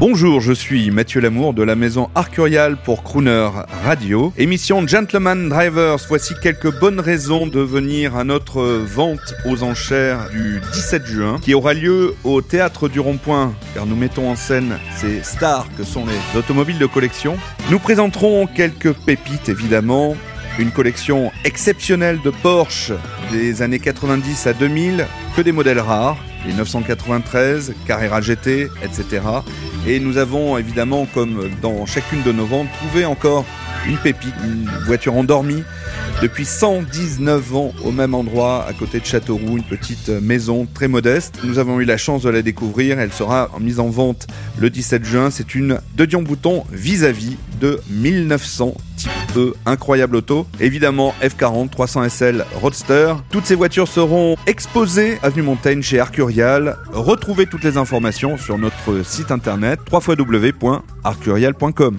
Bonjour, je suis Mathieu Lamour de la maison Arcurial pour Crooner Radio. Émission Gentleman Drivers, voici quelques bonnes raisons de venir à notre vente aux enchères du 17 juin qui aura lieu au théâtre du Rond-Point car nous mettons en scène ces stars que sont les automobiles de collection. Nous présenterons quelques pépites évidemment, une collection exceptionnelle de Porsche des années 90 à 2000, que des modèles rares, les 993, Carrera GT, etc. Et nous avons évidemment, comme dans chacune de nos ventes, trouvé encore une pépite, une voiture endormie depuis 119 ans au même endroit, à côté de Châteauroux, une petite maison très modeste. Nous avons eu la chance de la découvrir. Elle sera mise en vente le 17 juin. C'est une de Dion Bouton vis-à-vis de 1900 type E, incroyable auto. Évidemment, F40, 300 SL, Roadster. Toutes ces voitures seront exposées avenue Montaigne chez Arcurial. Retrouvez toutes les informations sur notre site internet www.arcurial.com.